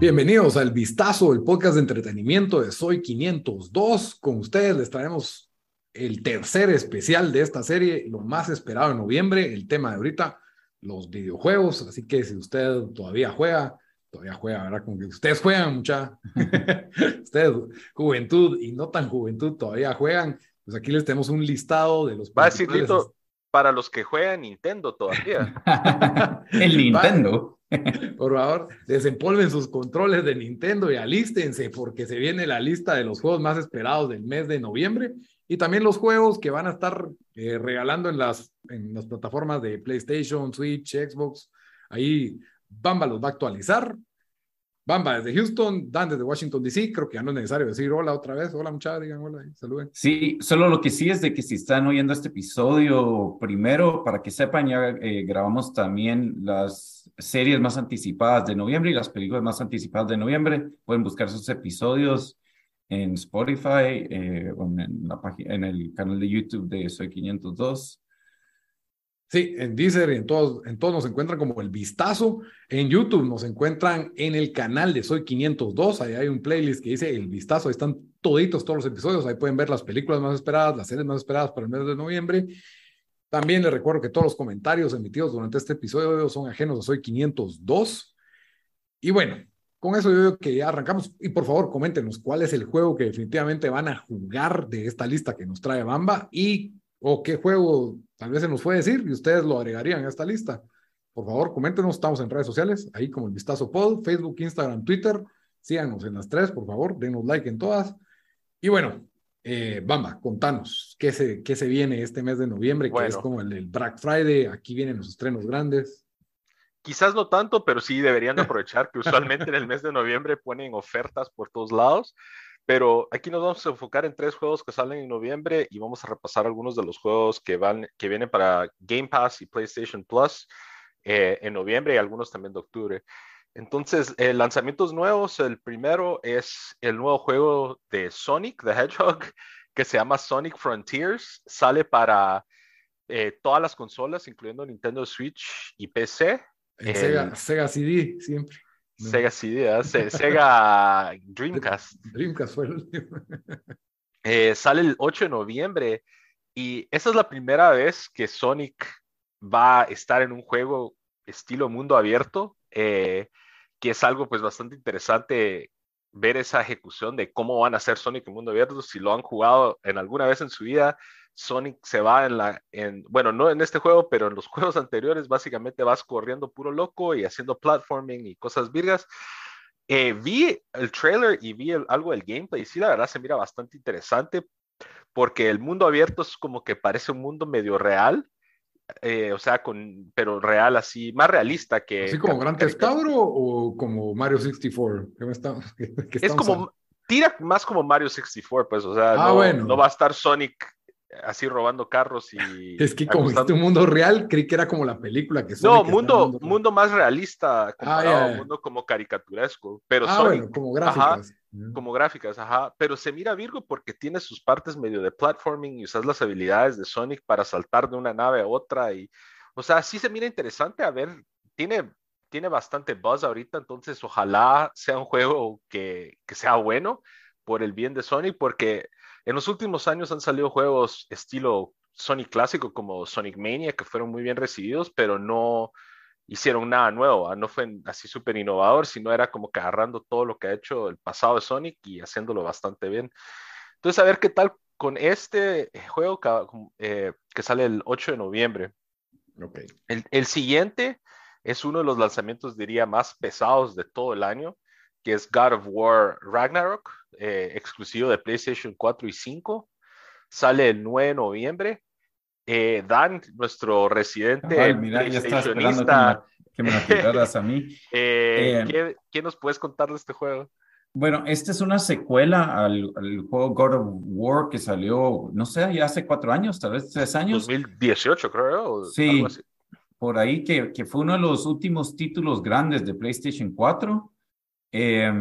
Bienvenidos al Vistazo, el podcast de entretenimiento de Soy 502. Con ustedes les traemos el tercer especial de esta serie, lo más esperado en noviembre, el tema de ahorita, los videojuegos. Así que si usted todavía juega, todavía juega, ¿verdad? Como que ustedes juegan mucha, ustedes, juventud y no tan juventud, todavía juegan. Pues aquí les tenemos un listado de los... Va a decir, Lito, para los que juegan Nintendo todavía. el Nintendo. Por favor, desempolven sus controles de Nintendo y alístense porque se viene la lista de los juegos más esperados del mes de noviembre y también los juegos que van a estar eh, regalando en las, en las plataformas de PlayStation, Switch, Xbox. Ahí Bamba los va a actualizar Bamba desde Houston, Dan desde Washington DC, creo que ya no es necesario decir hola otra vez, hola muchachos, digan hola, saluden. Sí, solo lo que sí es de que si están oyendo este episodio primero, para que sepan, ya eh, grabamos también las series más anticipadas de noviembre y las películas más anticipadas de noviembre. Pueden buscar sus episodios en Spotify eh, o en, la en el canal de YouTube de Soy 502. Sí, en Deezer, en todos, en todos nos encuentran como El Vistazo. En YouTube nos encuentran en el canal de Soy 502. Ahí hay un playlist que dice El Vistazo. Ahí están toditos todos los episodios. Ahí pueden ver las películas más esperadas, las series más esperadas para el mes de noviembre. También les recuerdo que todos los comentarios emitidos durante este episodio son ajenos a Soy 502. Y bueno, con eso yo digo que ya arrancamos. Y por favor, coméntenos cuál es el juego que definitivamente van a jugar de esta lista que nos trae Bamba y o qué juego tal vez se nos puede decir y ustedes lo agregarían a esta lista. Por favor, coméntenos, estamos en redes sociales, ahí como el Vistazo Pod, Facebook, Instagram, Twitter. Síganos en las tres, por favor, denos like en todas. Y bueno, eh, Bamba, contanos, ¿qué se, qué se viene este mes de noviembre? Que es como el, el Black Friday, aquí vienen los estrenos grandes. Quizás no tanto, pero sí deberían aprovechar que usualmente en el mes de noviembre ponen ofertas por todos lados. Pero aquí nos vamos a enfocar en tres juegos que salen en noviembre y vamos a repasar algunos de los juegos que, van, que vienen para Game Pass y PlayStation Plus eh, en noviembre y algunos también de octubre. Entonces, eh, lanzamientos nuevos. El primero es el nuevo juego de Sonic the Hedgehog que se llama Sonic Frontiers. Sale para eh, todas las consolas, incluyendo Nintendo Switch y PC. Sega, Sega CD, siempre. Sega CD. Sega Dreamcast. Dreamcast fue el último. Eh, sale el 8 de noviembre y esa es la primera vez que Sonic va a estar en un juego estilo mundo abierto, eh, que es algo pues bastante interesante ver esa ejecución de cómo van a ser Sonic en mundo abierto, si lo han jugado en alguna vez en su vida, Sonic se va en la, en, bueno, no en este juego, pero en los juegos anteriores básicamente vas corriendo puro loco y haciendo platforming y cosas virgas. Eh, vi el trailer y vi algo del gameplay y sí, la verdad se mira bastante interesante porque el mundo abierto es como que parece un mundo medio real, eh, o sea, con, pero real así, más realista que... ¿Así como Grand Theft o como Mario 64? es como, tira más como Mario 64, pues, o sea, ah, no, no va a estar Sonic así robando carros y... Es que como este un mundo real, creí que era como la película que... No, mundo, mundo más realista, comparado ah, mundo como caricaturesco, pero ah, bueno, como gráficas. como gráficas, ajá, pero se mira Virgo porque tiene sus partes medio de platforming y usas las habilidades de Sonic para saltar de una nave a otra y, o sea, sí se mira interesante, a ver, tiene, tiene bastante buzz ahorita, entonces ojalá sea un juego que, que sea bueno por el bien de Sonic, porque en los últimos años han salido juegos estilo Sonic clásico como Sonic Mania que fueron muy bien recibidos, pero no hicieron nada nuevo, ¿ah? no fue así súper innovador, sino era como que agarrando todo lo que ha hecho el pasado de Sonic y haciéndolo bastante bien. Entonces, a ver qué tal con este juego que, eh, sale el 8 de noviembre. Okay. El, el, siguiente es uno de los lanzamientos, diría, más pesados de todo el año que es God of War Ragnarok, eh, exclusivo de PlayStation 4 y 5. Sale el 9 de noviembre. Eh, Dan, nuestro residente Ay, mira, ya estaba esperando que me, que me la a mí. Eh, ¿qué, ¿qué, nos puedes contar de este juego? Bueno, esta es una secuela al, al, juego God of War que salió, no sé, ya hace cuatro años, tal vez tres años. 2018, creo. Sí, por ahí que, que fue uno de los últimos títulos grandes de PlayStation 4. Eh,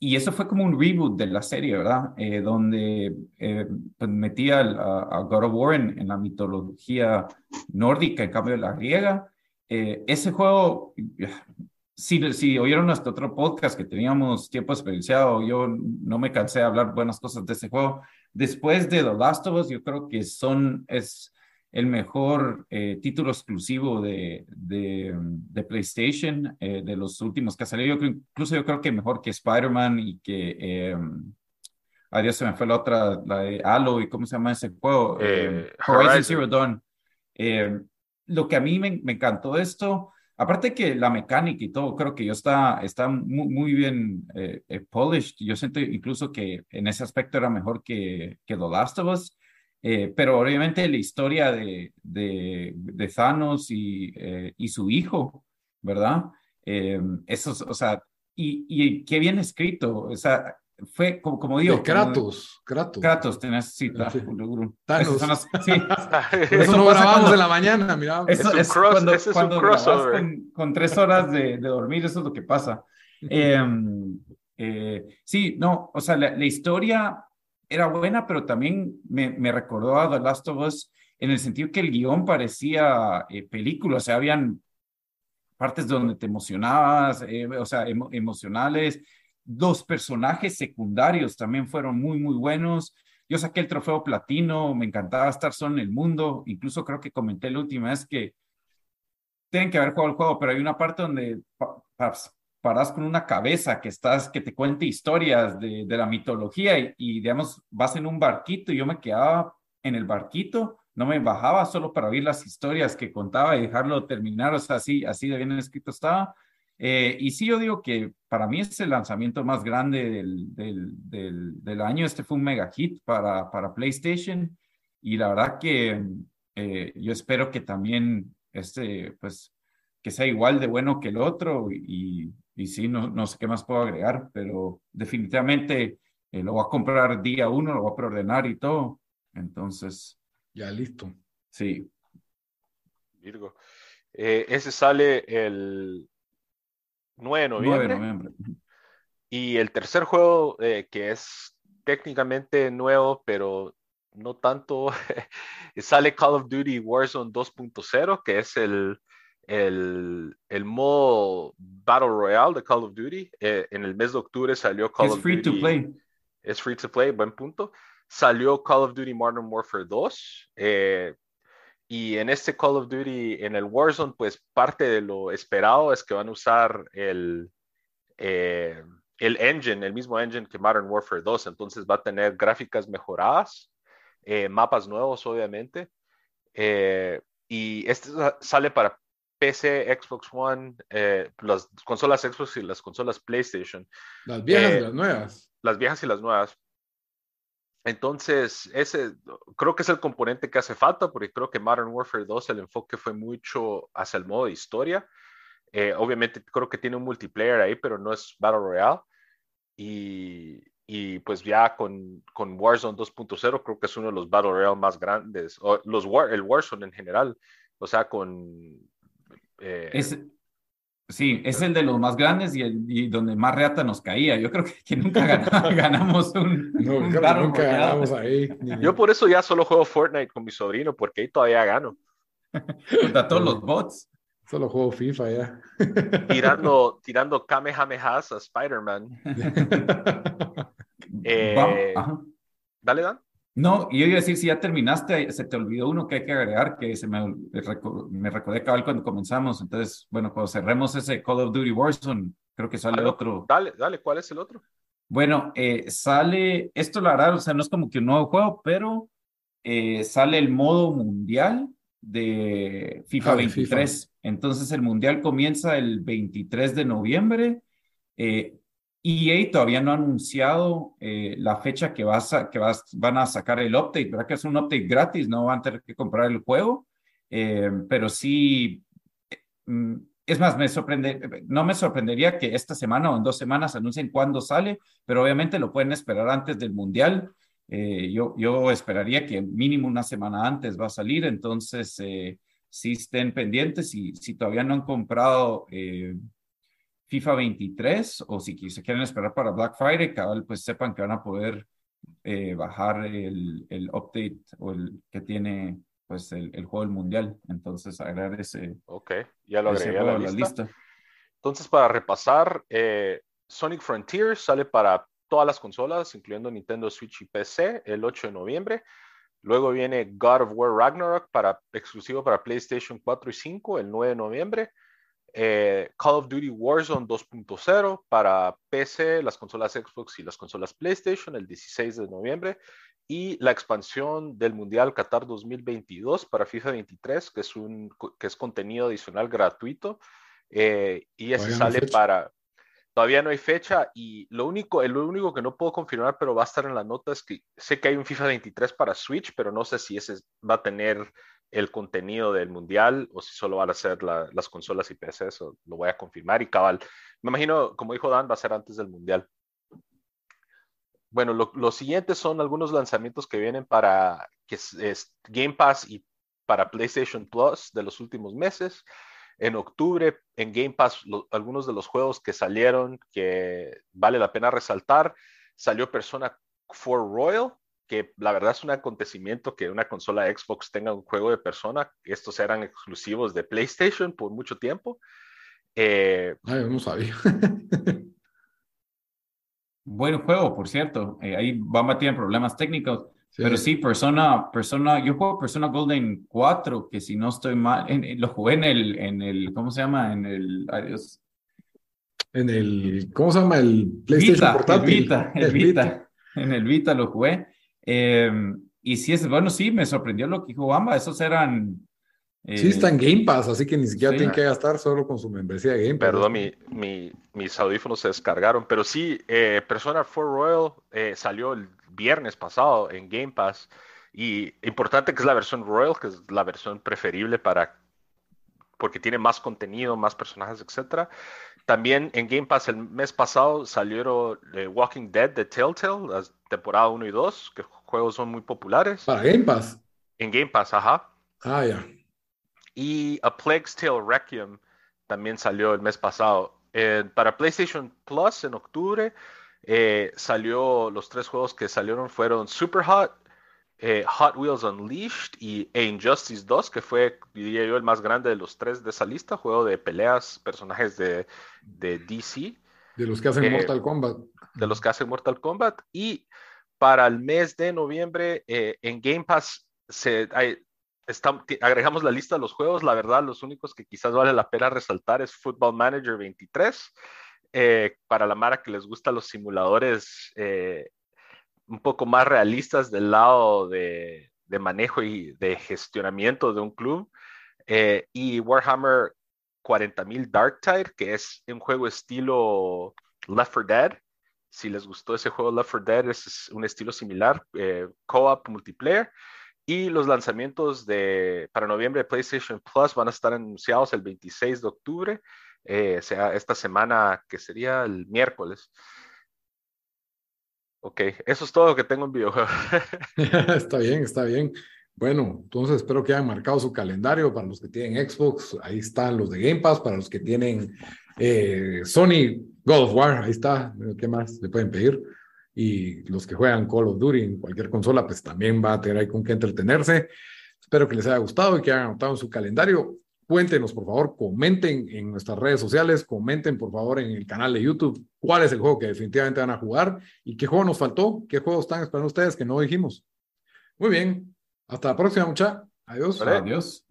y eso fue como un reboot de la serie, ¿verdad? Eh, donde eh, pues metía a, a, God of War en, en, la mitología nórdica en cambio la griega. Eh, ese juego, si, si oyeron nuestro otro podcast que teníamos tiempo experienciado, yo no me cansé de hablar buenas cosas de ese juego. Después de The Last of Us, yo creo que son, es el mejor eh, título exclusivo de, de, de PlayStation, eh, de los últimos que ha salido. Yo creo, incluso yo creo que mejor que Spider-Man y que... Eh, adiós, se me fue la otra, la de Halo y cómo se llama ese juego. Eh, Horizon, Horizon, Zero Dawn. lo que a mí me, me encantó esto, aparte que la mecánica y todo, creo que yo está, está muy, muy bien polished. Yo siento incluso que en ese aspecto era mejor que, que The Last of Us. Eh, pero obviamente la historia de, de, de Thanos y, eh, y, su hijo, ¿verdad? Eh, eso, o sea, y, y, qué bien escrito, o sea, fue como, como digo. De Kratos, como, Kratos. Kratos, tenés cita. Sí. Thanos. Las, sí. eso, eso no grabamos en la mañana, mira. Eso, es, un cross, cuando, ese es cuando un crossover. Con, con, tres horas de, de, dormir, eso es lo que pasa. eh, sí, no, o sea, la, la historia era buena, pero también me, me, recordó a The Last of Us en el sentido que el guion parecía eh, película, o sea, habían partes donde te emocionabas, eh, o sea, emo emocionales. Los personajes secundarios también fueron muy, muy buenos. Yo saqué el trofeo platino, me encantaba estar solo en el mundo, incluso creo que comenté la última vez que tienen que haber jugado el juego, pero hay una parte donde paras con una cabeza que estás, que te cuente historias de, de la mitología y, y, digamos, vas en un barquito y yo me quedaba en el barquito, no me bajaba solo para oír las historias que contaba y dejarlo terminar, o sea, así, así de bien escrito estaba. Eh, y sí, yo digo que para mí es el lanzamiento más grande del, del, del, del año, este fue un mega hit para, para PlayStation y la verdad que eh, yo espero que también este, pues, que sea igual de bueno que el otro y, y sí, no, no, sé qué más puedo agregar, pero definitivamente eh, lo voy a comprar día uno, lo voy a preordenar y todo. Entonces. Ya listo. Sí. Virgo. Eh, ese sale el 9 de noviembre. 9 de noviembre. Y el tercer juego, eh, que es técnicamente nuevo, pero no tanto, sale Call of Duty Warzone 2.0, que es el el, el modo Battle Royale de Call of Duty. Eh, en el mes de octubre salió Call es of free Duty. to play. Es free to play, buen punto. Salió Call of Duty Modern Warfare 2. Eh, y en este Call of Duty, en el Warzone, pues parte de lo esperado es que van a usar el, eh, el engine, el mismo engine que Modern Warfare 2. Entonces va a tener gráficas mejoradas, eh, mapas nuevos, obviamente. Eh, y este sale para PC, Xbox One, eh, las consolas Xbox y las consolas PlayStation. Las viejas Eh, y las nuevas. Las viejas y las nuevas. Entonces, ese creo que es el componente que hace falta, porque creo que Modern Warfare 2 el enfoque fue mucho hacia el modo de historia. Eh, obviamente creo que tiene un multiplayer ahí, pero no es Battle Royale. Y, y pues ya con, con Warzone 2.0 creo que es uno de los Battle Royale más grandes, o los War, el Warzone en general. O sea, con eh, es, sí, es el de los más grandes y, el, y donde más reata nos caía. Yo creo que, que nunca ganamos, ganamos un, No, nunca ganamos ahí. yo por eso ya solo juego Fortnite con mi sobrino, porque ahí todavía gano. contra todos los bots. Solo juego FIFA ya. Tirando, tirando Kamehamehas a Spider-Man. Eh. Dale, Dan. No, y yo iba a decir, si ya terminaste, se te olvidó uno que hay que agregar, que se me, me reco- me recordé cabal cuando comenzamos. Entonces, bueno, cuando cerremos ese Call of Duty Warzone, creo que sale otro. Dale, dale, ¿cuál es el otro? Bueno, eh, sale, esto la verdad, o sea, no es como que un nuevo juego, pero eh, sale el modo mundial de FIFA Ah, de 23. Entonces el mundial comienza el 23 de noviembre. Eh, EA todavía no ha anunciado eh, la fecha que, vas a, van a sacar el update, ¿verdad? Que es un update gratis, no van a tener que comprar el juego, eh, pero sí, mm, es más, me no me sorprendería que esta semana o en dos semanas anuncien cuándo sale, pero obviamente lo pueden esperar antes del Mundial. Eh, yo, yo esperaría que mínimo una semana antes va a salir, entonces si estén pendientes y si todavía no han comprado FIFA 23 o si se quieren esperar para Black Friday, cada pues sepan que van a poder eh, bajar el, el, update o el que tiene pues el, el, juego del mundial. Entonces agregar ese. Ok, ya lo agregué a la, lista. Entonces, para repasar, eh, Sonic Frontier sale para todas las consolas, incluyendo Nintendo Switch y PC, el 8 de noviembre. Luego viene God of War Ragnarok para, exclusivo para PlayStation 4 y 5 el 9 de noviembre. Eh, Call of Duty Warzone 2.0 para PC, las consolas Xbox y las consolas PlayStation el 16 de noviembre y la expansión del Mundial Qatar 2022 para FIFA 23, que es, un, que es contenido adicional gratuito. Eh, y ese sale para... Todavía no hay fecha y lo único, el único que no puedo confirmar, pero va a estar en la nota, es que sé que hay un FIFA 23 para Switch, pero no sé si ese va a tener el contenido del mundial o si solo van a ser las consolas y PC, eso lo voy a confirmar y cabal. Me imagino, como dijo Dan, va a ser antes del mundial. Bueno, lo, siguientes son algunos lanzamientos que vienen para que es, Game Pass y para PlayStation Plus de los últimos meses. En octubre, en Game Pass, algunos de los juegos que salieron que vale la pena resaltar. Salió Persona 4 Royal, que la verdad es un acontecimiento que una consola Xbox tenga un juego de persona. Estos eran exclusivos de PlayStation por mucho tiempo. Eh, Ay, no sabía. Buen juego, por cierto. Eh, ahí Bamba tiene problemas técnicos. Pero sí, Persona, Persona, yo juego Persona Golden 4, que si no estoy mal, lo jugué en el, en el, ¿cómo se llama? En el, adiós. En el, ¿cómo se llama? El PlayStation portátil. El Vita, el, Vita. En el Vita lo jugué. Em, y sí, es, bueno, sí, me sorprendió lo que dijo Bamba, esos eran... Eh, sí, está en Game Pass, así que ni siquiera tienen que gastar solo con su membresía de Game Pass. Perdón, mi, mi, mis audífonos se descargaron, pero sí, eh, Persona 4 Royal eh, salió el viernes pasado en Game Pass y importante que es la versión Royal, que es la versión preferible para porque tiene más contenido, más personajes, etc. También en Game Pass el mes pasado salieron Walking Dead de Telltale, las temporada 1 y 2, que juegos son muy populares. Para Game Pass. En Game Pass, ajá. Ah, ya. Y A Plague's Tale Requiem también salió el mes pasado. para PlayStation Plus en octubre eh, salió, los tres juegos que salieron fueron Super Hot, eh, Hot Wheels Unleashed y Injustice 2, que fue, diría yo, el más grande de los tres de esa lista, juego de peleas, personajes de, de DC. De los que hacen eh, Mortal Kombat. De los que hacen Mortal Kombat. Y para el mes de noviembre eh, en Game Pass se, agregamos la lista de los juegos. La verdad, los únicos que quizás vale la pena resaltar es Football Manager 23. Eh, para la Mara que les gustan los simuladores eh, un poco más realistas del lado de, de, manejo y de gestionamiento de un club. y Warhammer 40.000 Dark Tide, que es un juego estilo Left 4 Dead, si les gustó ese juego Left 4 Dead, es un estilo similar, eh, co-op multiplayer. Y los lanzamientos de, para noviembre de PlayStation Plus van a estar anunciados el 26 de octubre, eh, sea esta semana que sería el miércoles. Ok, eso es todo lo que tengo en videojuegos. está bien, está bien. Bueno, entonces espero que hayan marcado su calendario para los que tienen Xbox. Ahí están los de Game Pass, para los que tienen eh, Sony, God of War, ahí está, ¿qué más le pueden pedir? Y los que juegan Call of Duty en cualquier consola, pues también va a tener ahí con qué entretenerse. Espero que les haya gustado y que hayan anotado en su calendario. Cuéntenos, por favor, comenten en nuestras redes sociales, comenten, por favor, en el canal de YouTube cuál es el juego que definitivamente van a jugar y qué juego nos faltó, qué juegos están esperando ustedes que no dijimos. Muy bien, hasta la próxima, mucha. Adiós. Adiós.